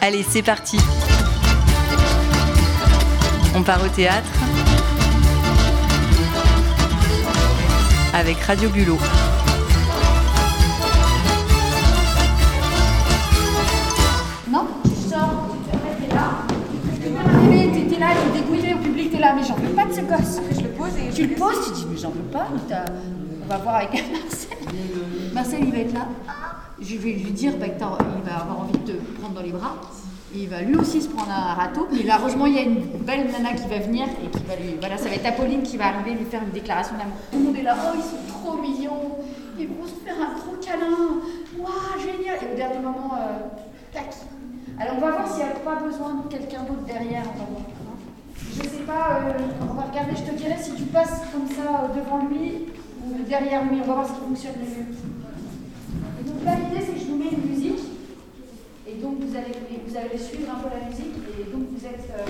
Allez, c'est parti. On part au théâtre avec Radio Bulot. Non, tu sors, tu te remets, là. Arrivé, t'étais là, tu dégouillé au public, t'es là, mais j'en veux pas de ce gosse. Je le pose et Tu le poses, tu dis, mais j'en veux pas. t'as- On va voir avec Marcel. Marcel, il va être là. Je vais lui dire bah, il va avoir envie de te prendre dans les bras. Il va lui aussi se prendre un râteau. Mais là, heureusement, il y a une belle nana qui va venir et qui va lui. Voilà, ça va être Apolline qui va arriver lui faire une déclaration d'amour. Tout le monde est là, oh, ils sont trop mignons. Ils vont se faire un gros câlin. Waouh, génial. Et au dernier moment, euh, tac. Alors, on va voir s'il n'y a pas besoin de quelqu'un d'autre derrière. On va. Je sais pas, euh, on va regarder, je te dirai si tu passes comme ça euh, devant lui derrière lui, on va voir ce qui fonctionne le mieux. Donc là, l'idée, c'est que je vous mets une musique, et donc vous allez, vous allez suivre un peu la musique, et donc vous êtes euh,